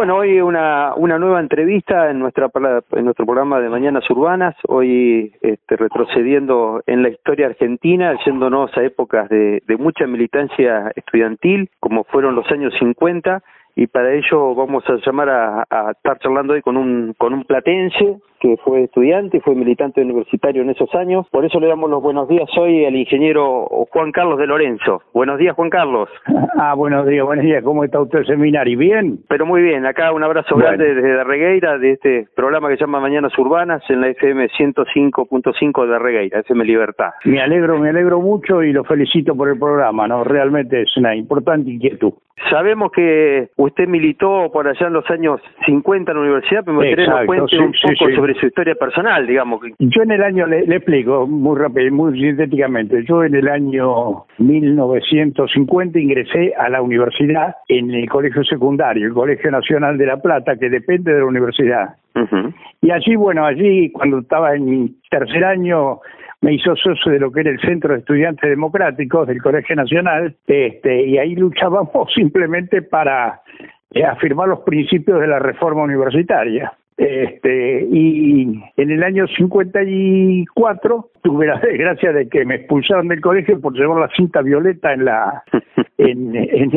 Bueno, hoy una, una nueva entrevista en, nuestra, en nuestro programa de Mañanas Urbanas, hoy este, retrocediendo en la historia argentina, yéndonos a épocas de, de mucha militancia estudiantil, como fueron los años 50, y para ello vamos a llamar a, a, estar charlando hoy con un con un platense que fue estudiante y fue militante universitario en esos años. Por eso le damos los buenos días hoy al ingeniero Juan Carlos de Lorenzo. Buenos días, Juan Carlos. Ah, buenos días, buenos días. ¿Cómo está usted, seminario? ¿Bien? Pero muy bien. Acá un abrazo grande desde Darregueira, de este programa que se llama Mañanas Urbanas en la FM 105.5 de Darregueira, FM Libertad. Me alegro, me alegro mucho y lo felicito por el programa, ¿no? Realmente es una importante inquietud. Sabemos que usted militó por allá en los años 50 en la universidad, pero me gustaría que nos cuente un poco sí, sí. sobre su historia personal, digamos. Yo en el año, le, le, explico muy rápido, muy sintéticamente, yo en el año 1950 ingresé a la universidad en el colegio secundario, el Colegio Nacional de La Plata, que depende de la universidad. Uh -huh. Y allí, bueno, allí cuando estaba en tercer año me hizo socio de lo que era el Centro de Estudiantes Democráticos del Colegio Nacional, este, y ahí luchábamos simplemente para eh, afirmar los principios de la reforma universitaria. Este, y en el año 54 tuve la desgracia de que me expulsaron del colegio por llevar la cinta violeta en la en, en,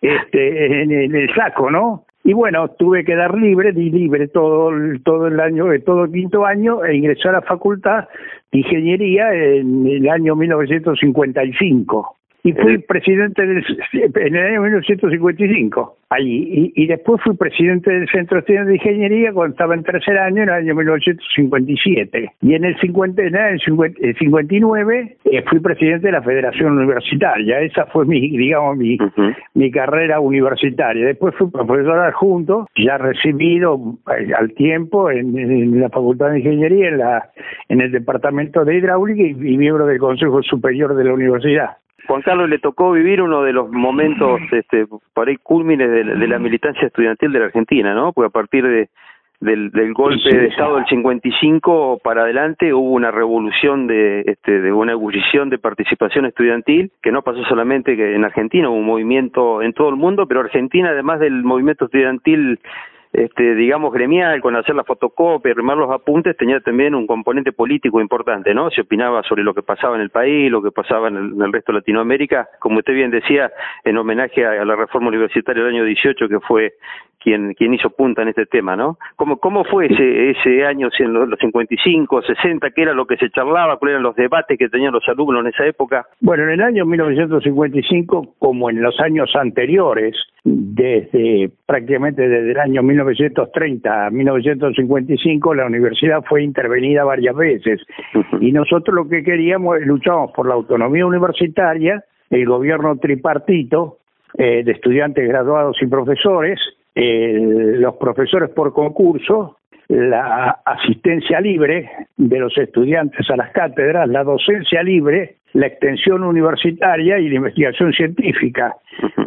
este, en, en el saco, ¿no? Y bueno, tuve que dar libre, di libre todo, todo el año, todo el quinto año e ingresé a la facultad de ingeniería en el año 1955 y fui presidente del, en el año 1955 allí y, y, después fui presidente del Centro de Estudiantes de Ingeniería cuando estaba en tercer año en el año 1957 y en el, 50, en el 59 eh, fui presidente de la Federación Universitaria. Esa fue mi digamos mi, uh -huh. mi carrera universitaria. Después fui profesor adjunto ya recibido eh, al tiempo en, en, la Facultad de Ingeniería en la en el departamento de hidráulica y, y miembro del Consejo Superior de la Universidad Juan Carlos le tocó vivir uno de los momentos este, por ahí cúlmines de, de, la militancia estudiantil de la Argentina, ¿no? Porque a partir de, del, del golpe sí, de Estado del 55 para adelante hubo una revolución de, este, de una ebullición de participación estudiantil que no pasó solamente en Argentina, hubo un movimiento en todo el mundo, pero Argentina, además del movimiento estudiantil este, digamos, gremial, con hacer la fotocopia y remar los apuntes, tenía también un componente político importante, ¿no? Se opinaba sobre lo que pasaba en el país, lo que pasaba en el, en el resto de Latinoamérica, como usted bien decía, en homenaje a, a, la reforma universitaria del año 18, que fue quien, quien hizo punta en este tema, ¿no? ¿Cómo, cómo fue ese, ese año, en los, los 55, 60, qué era lo que se charlaba, cuáles eran los debates que tenían los alumnos en esa época? Bueno, en el año 1955, como en los años anteriores, desde prácticamente desde el año 1930 a 1955 la universidad fue intervenida varias veces. Y nosotros lo que queríamos luchábamos por la autonomía universitaria el gobierno tripartito eh, de estudiantes graduados y profesores eh, los profesores por concurso la asistencia libre de los estudiantes a las cátedras, la docencia libre, la extensión universitaria y la investigación científica,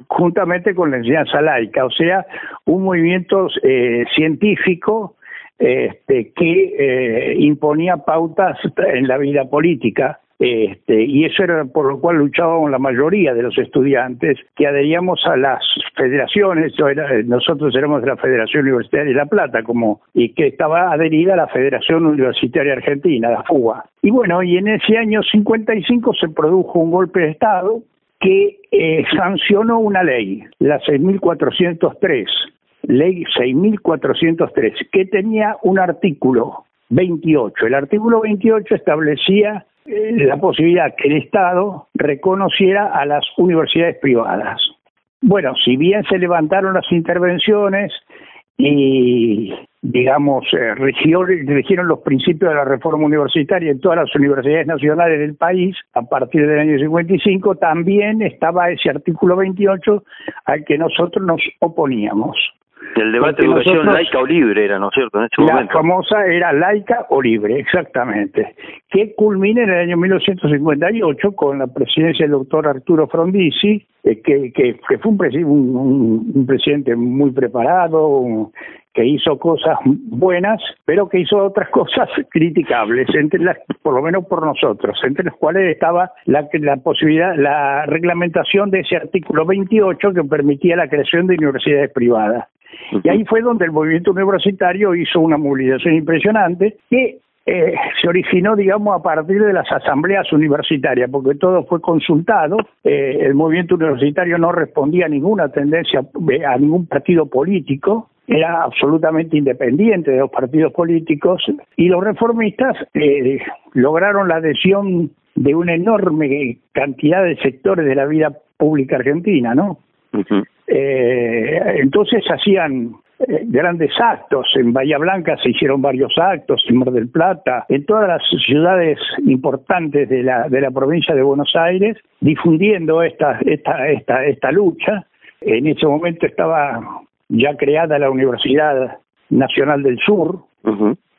juntamente con la enseñanza laica, o sea, un movimiento eh, científico este, que eh, imponía pautas en la vida política este, y eso era por lo cual luchábamos la mayoría de los estudiantes que adheríamos a las federaciones, era, nosotros éramos de la Federación Universitaria de La Plata, como, y que estaba adherida a la Federación Universitaria Argentina, la FUA. Y bueno, y en ese año 55 se produjo un golpe de Estado que eh, sancionó una ley, la 6403, ley 6403, que tenía un artículo 28. El artículo 28 establecía la posibilidad que el Estado reconociera a las universidades privadas. Bueno, si bien se levantaron las intervenciones y, digamos, eh, rigieron los principios de la reforma universitaria en todas las universidades nacionales del país a partir del año 55, también estaba ese artículo 28 al que nosotros nos oponíamos. El debate de educación nosotros, laica o libre era, ¿no es cierto? En ese la momento. famosa era laica o libre, exactamente, que culmina en el año 1958 con la presidencia del doctor Arturo Frondizi, eh, que, que, que, fue un, un, un, presidente muy preparado, un, que hizo cosas buenas, pero que hizo otras cosas criticables, entre las, por lo menos por nosotros, entre las cuales estaba la, la posibilidad, la reglamentación de ese artículo 28 que permitía la creación de universidades privadas. Y ahí fue donde el movimiento universitario hizo una movilización impresionante que eh, se originó, digamos, a partir de las asambleas universitarias, porque todo fue consultado, eh, el movimiento universitario no respondía a ninguna tendencia, a ningún partido político, era absolutamente independiente de los partidos políticos, y los reformistas eh, lograron la adhesión de una enorme cantidad de sectores de la vida pública argentina, ¿no? Eh, entonces hacían eh, grandes actos. En Bahía Blanca se hicieron varios actos, en Mar del Plata, en todas las ciudades importantes de la, de la provincia de Buenos Aires, difundiendo esta, esta, esta, esta lucha. En ese momento estaba ya creada la Universidad Nacional del Sur,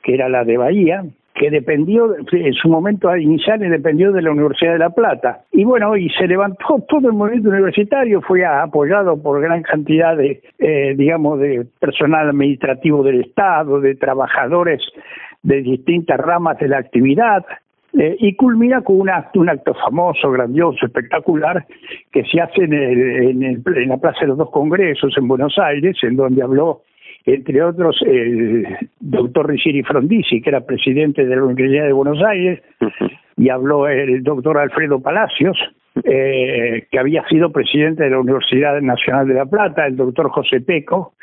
que era la de Bahía, que dependió, en su momento inicial dependió de la Universidad de La Plata. Y bueno, y se levantó todo el movimiento universitario, fue apoyado por gran cantidad de, eh, digamos, de personal administrativo del Estado, de trabajadores de distintas ramas de la actividad, eh, y culmina con un acto, un acto famoso, grandioso, espectacular, que se hace en, en, en la Plaza de los Dos Congresos en Buenos Aires, en donde habló entre otros el doctor Riccieri Frondizi, que era presidente de la Universidad de Buenos Aires, y habló el doctor Alfredo Palacios, eh, que había sido presidente de la Universidad Nacional de La Plata, el doctor José Peco,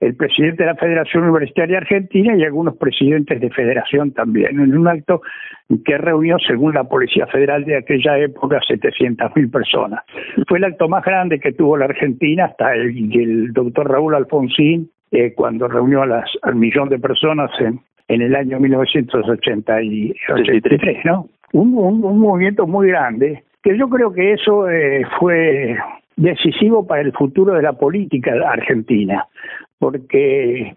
el presidente de la Federación Universitaria Argentina y algunos presidentes de federación también, en un acto que reunió, según la Policía Federal de aquella época, 700.000 personas. Fue el acto más grande que tuvo la Argentina hasta el, el doctor Raúl Alfonsín eh, cuando reunió a las, al millón de personas en, en el año 1983, ¿no? Un, un, movimiento muy grande, que yo creo que eso eh, fue decisivo para el futuro de la política argentina, porque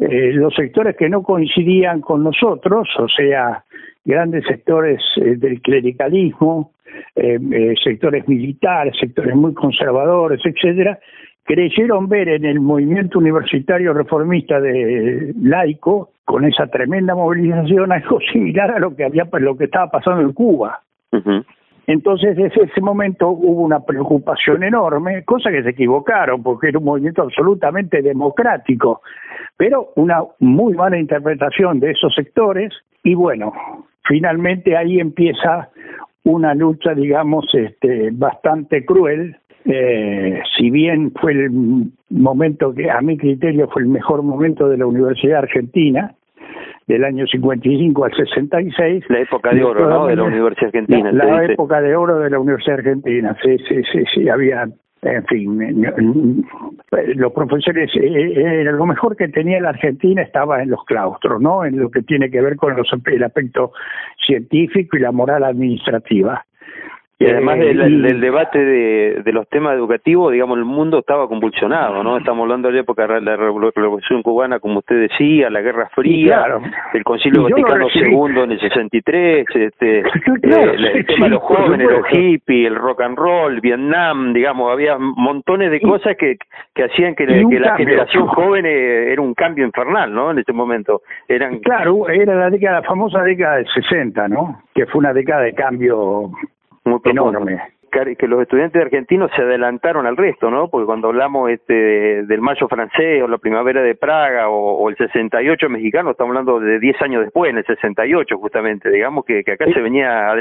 eh, los sectores que no coincidían con nosotros, o sea, grandes sectores eh, del clericalismo, eh, sectores militares, sectores muy conservadores, etcétera, creyeron ver en el movimiento universitario reformista de laico, con esa tremenda movilización, algo similar a lo que había lo que estaba pasando en Cuba. Entonces, desde ese momento hubo una preocupación enorme, cosa que se equivocaron, porque era un movimiento absolutamente democrático, pero una muy mala interpretación de esos sectores, y bueno, finalmente ahí empieza una lucha, digamos, este, bastante cruel, eh, si bien fue el momento que a mi criterio fue el mejor momento de la Universidad Argentina, del año 55 al 66. La época de oro, ¿no? De la Universidad Argentina. La, época de oro de la Universidad Argentina, sí, sí, sí, sí, había, en fin, los profesores, eh, eh, lo mejor que tenía la Argentina estaba en los claustros, ¿no? En lo que tiene que ver con los, el aspecto científico y la moral administrativa. Y además del, del debate de, de, los temas educativos, digamos, el mundo estaba convulsionado, ¿no? Estamos hablando de la época de la Revolución Cubana, como usted decía, la Guerra Fría, el Concilio Vaticano II en el 63, este, eh, el tema de los jóvenes, los hippies, el rock and roll, Vietnam, digamos, había montones de cosas que, que hacían que, que la generación joven eh, era un cambio infernal, ¿no? En ese momento. eran Claro, era la década, la famosa década del 60, ¿no? Que fue una década de cambio muy enorme que los estudiantes argentinos se adelantaron al resto, ¿no? Porque cuando hablamos este del mayo francés o la primavera de Praga o, el 68 mexicano, estamos hablando de 10 años después, en el 68 justamente, digamos que, que acá se venía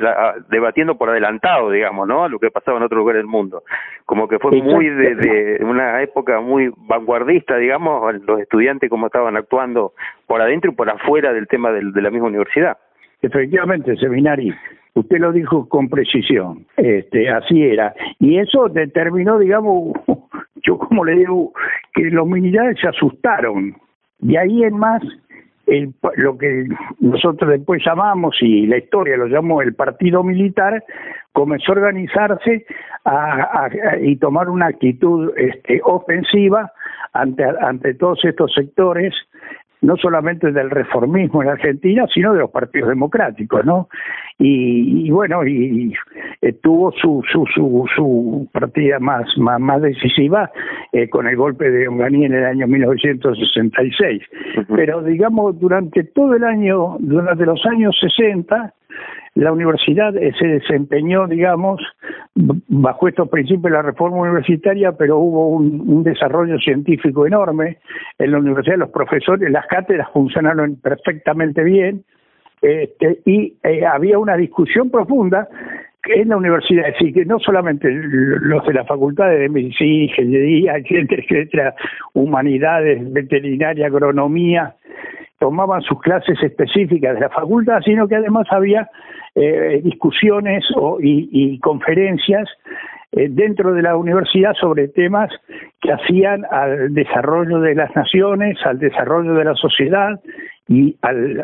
debatiendo por adelantado, digamos, ¿no? A lo que pasaba en otro lugar del mundo. Como que fue muy de, de, una época muy vanguardista, digamos, los estudiantes como estaban actuando por adentro y por afuera del tema del, de la misma universidad. Efectivamente, seminario Usted lo dijo con precisión, este, así era. Y eso determinó, digamos, yo como le digo, que los militares se asustaron. De ahí en más, el, lo que nosotros después llamamos, y la historia lo llamó el partido militar, comenzó a organizarse a, y tomar una actitud este, ofensiva ante, ante todos estos sectores no solamente del reformismo en Argentina, sino de los partidos democráticos, ¿no? Y, bueno, y, tuvo su, su, su, su partida más, más, más decisiva eh, con el golpe de Onganí en el año 1966. Pero digamos, durante todo el año, durante los años 60, la universidad eh, se desempeñó, digamos, bajo estos principios de la reforma universitaria, pero hubo un, desarrollo científico enorme. En la universidad los profesores, las cátedras funcionaron perfectamente bien, este, y eh, había una discusión profunda en la universidad, es decir, que no solamente los de la facultad de medicina, ingeniería, etcétera, humanidades, veterinaria, agronomía, tomaban sus clases específicas de la facultad, sino que además había eh, discusiones y, conferencias eh, dentro de la universidad sobre temas que hacían al desarrollo de las naciones, al desarrollo de la sociedad y al,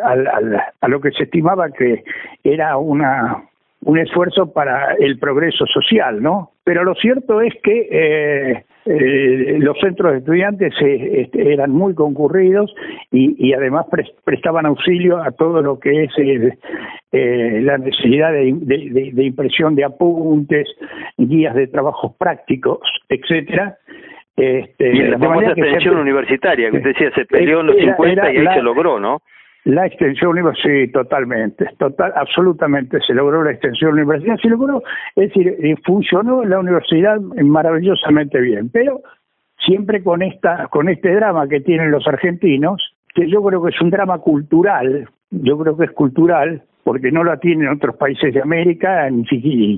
a lo que se estimaba que era una un esfuerzo para el progreso social, ¿no? Pero lo cierto es que eh, eh, los centros de estudiantes eh, este, eran muy concurridos y, además prestaban auxilio a todo lo que es la necesidad de, impresión de apuntes, guías de trabajos prácticos, etcétera. Este, y la famosa extensión universitaria, que usted decía, se peleó en los 50 y ahí se logró, ¿no? La extensión universitaria, sí, totalmente, total, absolutamente se logró la extensión universitaria, se logró, es decir, eh, funcionó la universidad maravillosamente bien, pero siempre con esta, con este drama que tienen los argentinos, que yo creo que es un drama cultural, yo creo que es cultural, porque no lo tienen otros países de América, ni,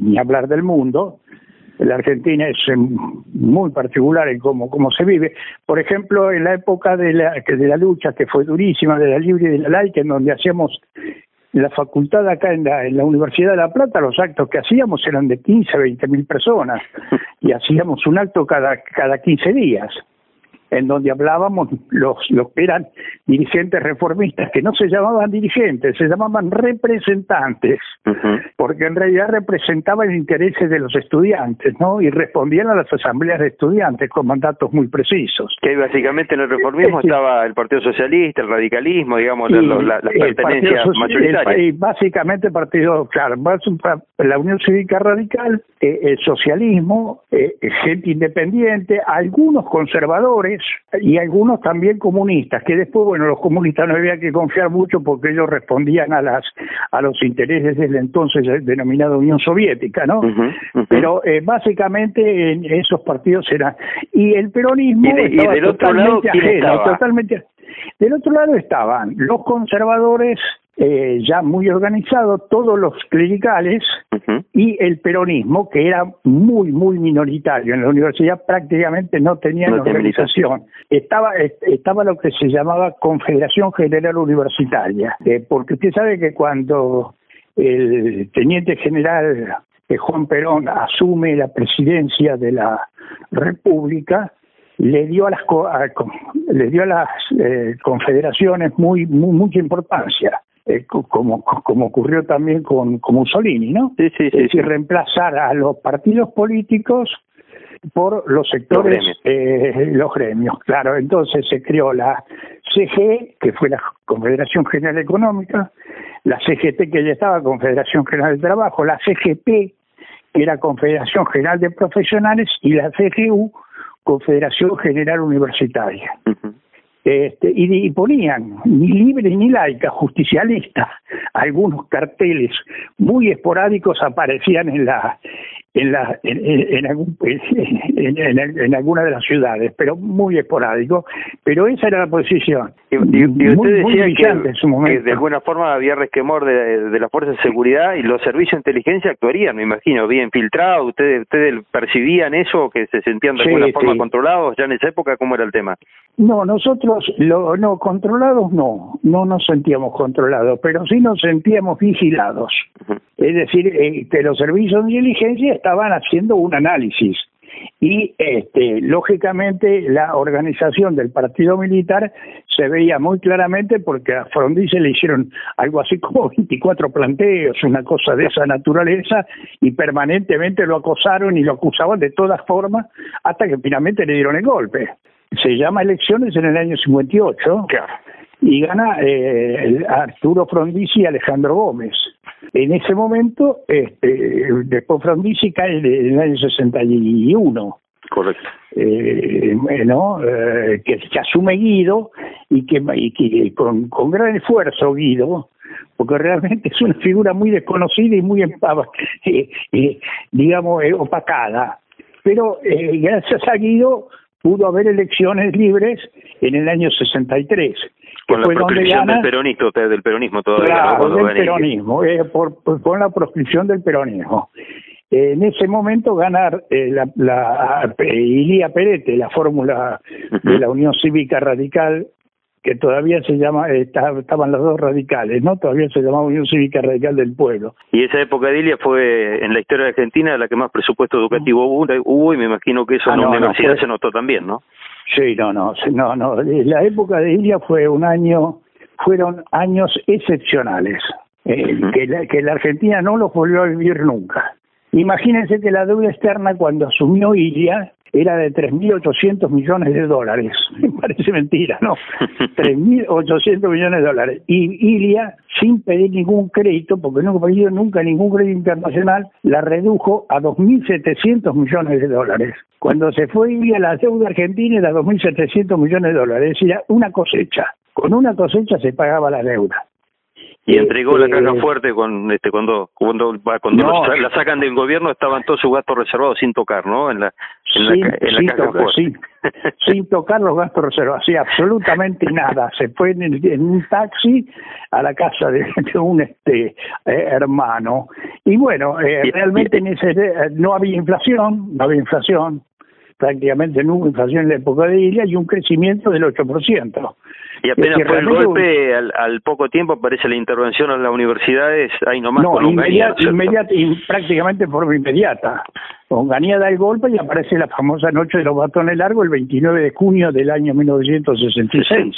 ni hablar del mundo, la Argentina es em, muy particular en cómo, cómo se vive. Por ejemplo, en la época de la, de la lucha, que fue durísima, de la libre y de la laica, en donde hacíamos la facultad acá en la, en la Universidad de La Plata, los actos que hacíamos eran de 15, 20 mil personas y hacíamos un acto cada, cada 15 días en donde hablábamos los, los que eran dirigentes reformistas, que no se llamaban dirigentes, se llamaban representantes, porque en realidad representaban intereses de los estudiantes, ¿no? Y respondían a las asambleas de estudiantes con mandatos muy precisos. Que básicamente en el reformismo estaba el Partido Socialista, el radicalismo, digamos, las pertenencias mayoritarias. básicamente el Partido, claro, la Unión Cívica Radical, eh, el socialismo, eh, gente independiente, algunos conservadores, y algunos también comunistas, que después, bueno, los comunistas no había que confiar mucho porque ellos respondían a las a los intereses del entonces denominada Unión Soviética, ¿no? Pero eh, básicamente en esos partidos eran y el peronismo del totalmente ajeno, totalmente del otro lado estaban los conservadores eh, ya muy organizado, todos los clericales y el peronismo, que era muy, muy minoritario. En la universidad prácticamente no tenían organización. Estaba, estaba lo que se llamaba Confederación General Universitaria, eh, porque usted sabe que cuando el teniente general eh, Juan Perón asume la presidencia de la República, le dio a las le dio a las confederaciones muy, muy mucha importancia eh, como, como ocurrió también con, Mussolini, ¿no? Sí, sí, es decir, reemplazar a los partidos políticos por los sectores, los gremios. Eh, claro. Entonces se creó la CG, que fue la Confederación General Económica, la CGT, que ya estaba, Confederación General de Trabajo, la CGP, que era Confederación General de Profesionales, y la CGU, Confederación General Universitaria este, y, ponían ni libre ni laica, justicialista, algunos carteles muy esporádicos aparecían en la en la en, en, algún, en, alguna de las ciudades, pero muy esporádico, pero esa era la posición. Y, usted decía que, en su momento. de alguna forma había resquemor de, de las fuerzas de seguridad y los servicios de inteligencia actuarían, me imagino, bien filtrados, ustedes ustedes percibían eso, que se sentían de alguna forma controlados, ya en esa época, ¿cómo era el tema? No, nosotros, lo, no, controlados no, no nos sentíamos controlados, pero sí nos sentíamos vigilados. Es decir, eh, que los servicios de inteligencia estaban haciendo un análisis y este, lógicamente la organización del partido militar se veía muy claramente porque a Frondizi le hicieron algo así como 24 planteos, una cosa de esa naturaleza y permanentemente lo acosaron y lo acusaban de todas formas hasta que finalmente le dieron el golpe. Se llama elecciones en el año 58 y gana eh, Arturo Frondizi y Alejandro Gómez. En ese momento, este, después Frondizi cae en el año 61. Correcto. Eh, ¿no? Eh, que, asume Guido y que, y que con, con, gran esfuerzo Guido, porque realmente es una figura muy desconocida y muy, eh, eh, digamos, opacada. Pero gracias a Guido pudo haber elecciones libres en el año 63. Con la proscripción del peronismo, del peronismo todavía. Claro, del peronismo, eh, por, con la proscripción del peronismo. en ese momento ganar eh, la, la Ilía Perete, la fórmula de la Unión Cívica Radical, que todavía se llama, estaban los dos radicales, ¿no? Todavía se llamaba Unión Cívica Radical del Pueblo. Y esa época de Ilia fue en la historia de Argentina la que más presupuesto educativo hubo, y me imagino que eso ah, en la universidad se notó también, ¿no? Sí, no, no, no, no. La época de Ilia fue un año, fueron años excepcionales, eh, que, la, que la Argentina no los volvió a vivir nunca. Imagínense que la deuda externa cuando asumió Ilia era de 3.800 millones de dólares. Me parece mentira, ¿no? 3.800 millones de dólares. Y Ilia, sin pedir ningún crédito, porque no ha pedido nunca ningún crédito internacional, la redujo a 2.700 millones de dólares. Cuando se fue Ilia, la deuda argentina era 2.700 millones de dólares, es decir, una cosecha. Con una cosecha se pagaba la deuda y entregó la caja fuerte con este cuando cuando cuando la sacan del gobierno estaban todos sus gastos reservados sin tocar no en la en sin, la, en la caja fuerte. sin tocar los gastos reservados sí absolutamente nada. Se fue en, un taxi a la casa de, un este eh, hermano. Y bueno eh, realmente en ese eh, no había inflación no había inflación prácticamente hubo inflación en la época de Ilia y un crecimiento del 8%. Y apenas fue el golpe, al, poco tiempo aparece la intervención a las universidades, ahí nomás no, inmediata, inmediata, prácticamente de forma inmediata. Onganía da el golpe y aparece la famosa noche de los batones largos el 29 de junio del año 1966.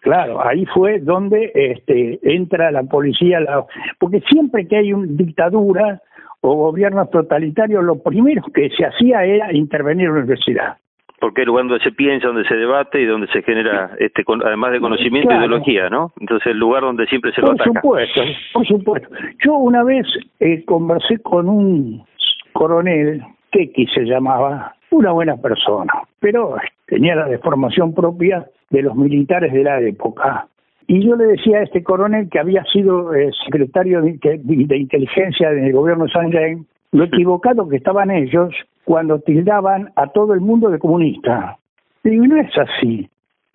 Claro, ahí fue donde este, entra la policía, la, porque siempre que hay una dictadura o gobiernos totalitarios, lo primero que se hacía era intervenir en la universidad porque es el lugar donde se piensa, donde se debate y donde se genera, este, además de conocimiento, ideología, ¿no? Entonces el lugar donde siempre se lo ataca. Por supuesto, por supuesto. Yo una vez eh, conversé con un coronel, Keki se llamaba, una buena persona, pero tenía la deformación propia de los militares de la época. Y yo le decía a este coronel que había sido eh, secretario de, de, inteligencia del gobierno de San Jaime, lo equivocado que estaban ellos cuando tildaban a todo el mundo de comunista. Y no es así.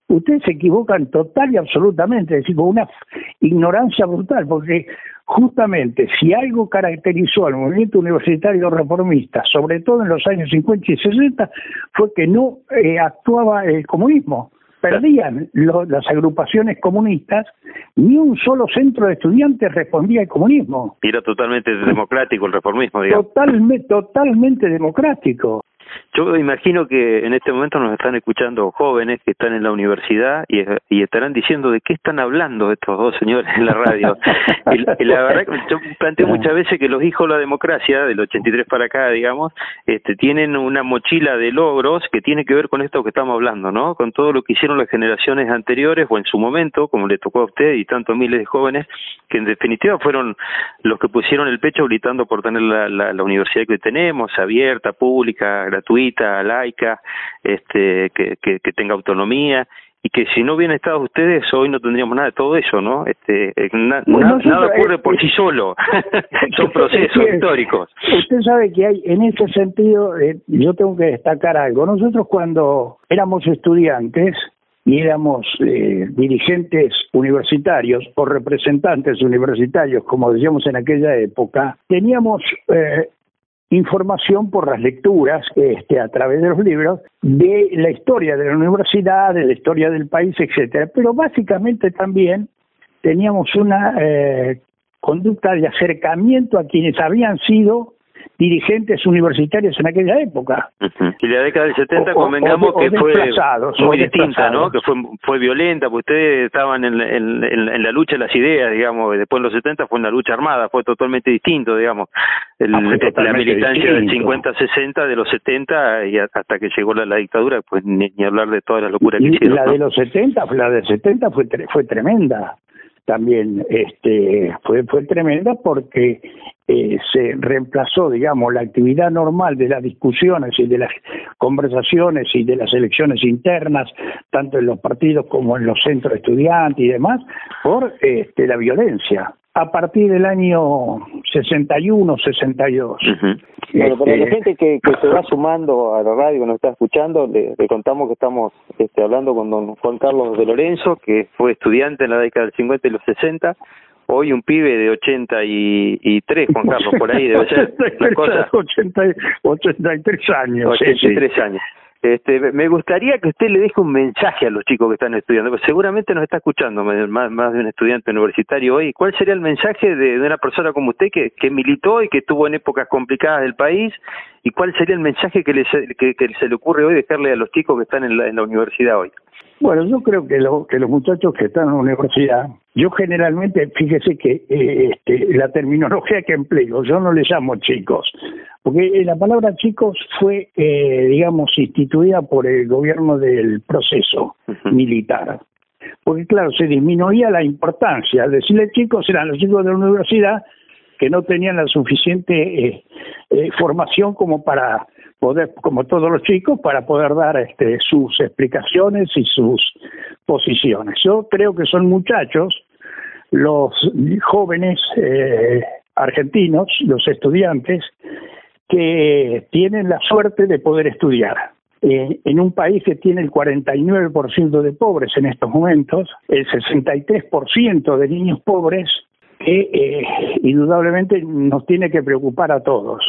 Ustedes se equivocan total y absolutamente, es decir, con una ignorancia brutal, porque justamente si algo caracterizó al movimiento universitario reformista, sobre todo en los años 50 y 60, fue que no eh, actuaba el comunismo perdían las agrupaciones comunistas, ni un solo centro de estudiantes respondía al comunismo. era totalmente democrático el reformismo, digamos. Totalmente, totalmente democrático. Yo imagino que en este momento nos están escuchando jóvenes que están en la universidad y, y estarán diciendo de qué están hablando estos dos señores en la radio. y, la verdad que yo planteo muchas veces que los hijos de la democracia, del 83 para acá, digamos, este, tienen una mochila de logros que tiene que ver con esto que estamos hablando, ¿no? Con todo lo que hicieron las generaciones anteriores o en su momento, como le tocó a usted y tantos miles de jóvenes, que en definitiva fueron los que pusieron el pecho gritando por tener la, la, la universidad que tenemos, abierta, pública, gratuita, laica, este, que, que, que tenga autonomía y que si no hubieran estado ustedes hoy no tendríamos nada de todo eso, ¿no? Este, eh, nada ocurre por sí solo, son procesos históricos. Usted sabe que hay, en ese sentido, eh, yo tengo que destacar algo. Nosotros cuando éramos estudiantes y éramos eh, dirigentes universitarios o representantes universitarios, como decíamos en aquella época, teníamos eh, información por las lecturas este, a través de los libros de la historia de la universidad, de la historia del país, etcétera. Pero básicamente también teníamos una eh, conducta de acercamiento a quienes habían sido dirigentes universitarios en aquella época. Y la década del 70 convengamos que fue muy distinta, ¿no? Que fue fue violenta, porque ustedes estaban en, en, en, la lucha de las ideas, digamos, después en los 70 fue una lucha armada, fue totalmente distinto, digamos, el, ah, la militancia del 50-60, de los 70 y hasta que llegó la, dictadura, pues ni, hablar de toda la locura que hicieron. La de los 70, la de 70 fue fue tremenda también este fue fue tremenda porque eh, se reemplazó, digamos, la actividad normal de las discusiones y de las conversaciones y de las elecciones internas, tanto en los partidos como en los centros estudiantes y demás, por este, la violencia. a partir del año 61, 62. Bueno, para la este, gente que, que se va sumando a la radio, que nos está escuchando, le, contamos que estamos este, hablando con don Juan Carlos de Lorenzo, que fue estudiante en la década del 50 y los 60, hoy un pibe de 83, Juan Carlos, por ahí debe ser la cosa. 80, 83 años. 83 años. Este, me gustaría que usted le deje un mensaje a los chicos que están estudiando, porque seguramente nos está escuchando más, de un estudiante universitario hoy. ¿Cuál sería el mensaje de, una persona como usted que, que, militó y que estuvo en épocas complicadas del país? ¿Y cuál sería el mensaje que, que, se le ocurre hoy dejarle a los chicos que están en la, en la universidad hoy? Bueno, yo creo que, que los muchachos que están en la universidad, yo generalmente, fíjese que eh, este, la terminología que empleo, yo no les llamo chicos, porque eh, la palabra chicos fue, eh, digamos, instituida por el gobierno del proceso militar. Porque claro, se disminuía la importancia. Al decirle chicos eran los chicos de la universidad que no tenían la suficiente formación como para poder, como todos los chicos, para poder dar este, sus explicaciones y sus posiciones. Yo creo que son muchachos, los jóvenes eh, argentinos, los estudiantes, que tienen la suerte de poder estudiar. Eh, en un país que tiene el 49% de pobres en estos momentos, el 63% de niños pobres, que eh, indudablemente nos tiene que preocupar a todos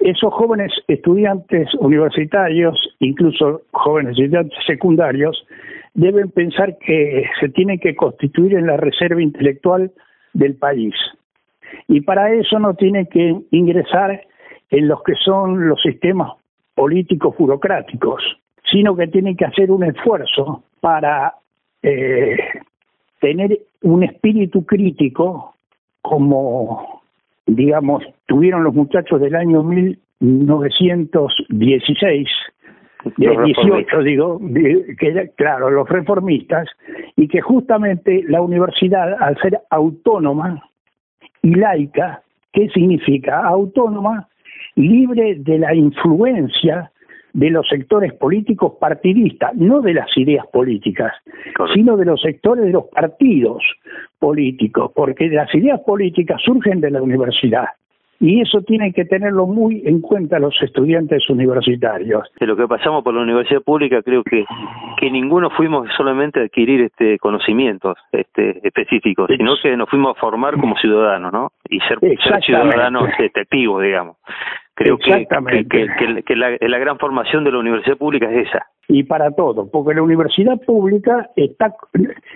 esos jóvenes estudiantes universitarios, incluso jóvenes estudiantes secundarios, deben pensar que se tienen que constituir en la reserva intelectual del país. Y para eso no tienen que ingresar en los que son los sistemas políticos burocráticos, sino que tienen que hacer un esfuerzo para eh, tener un espíritu crítico como digamos, tuvieron los muchachos del año 1916, de 18 digo, que claro, los reformistas, y que justamente la universidad, al ser autónoma y laica, ¿qué significa? Autónoma, libre de la influencia de los sectores políticos partidistas, no de las ideas políticas, sino de los sectores de los partidos políticos, porque las ideas políticas surgen de la universidad. Y eso tienen que tenerlo muy en cuenta los estudiantes universitarios. De lo que pasamos por la universidad pública, creo que, que ninguno fuimos solamente a adquirir este conocimientos este, específicos, sino que nos fuimos a formar como ciudadanos, ¿no? Y ser, ser ciudadanos activos, digamos. Creo que, que, la, la, gran formación de la universidad pública es esa. Y para todo, porque la universidad pública está,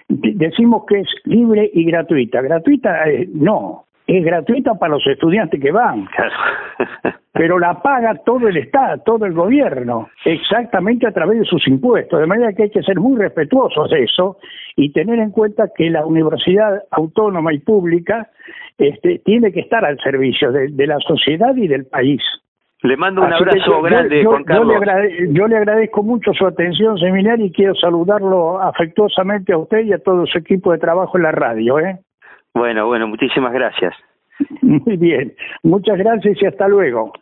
decimos que es libre y gratuita. Gratuita eh, no, es gratuita para los estudiantes que van. pero la paga todo el Estado, todo el gobierno, exactamente a través de sus impuestos. De manera que hay que ser muy respetuosos de eso y tener en cuenta que la universidad autónoma y pública este, tiene que estar al servicio de, la sociedad y del país. Le mando un abrazo grande, Juan Carlos. Yo le, agradezco mucho su atención, seminario, y quiero saludarlo afectuosamente a usted y a todo su equipo de trabajo en la radio. ¿eh? Bueno, bueno, muchísimas gracias. Muy bien, muchas gracias y hasta luego.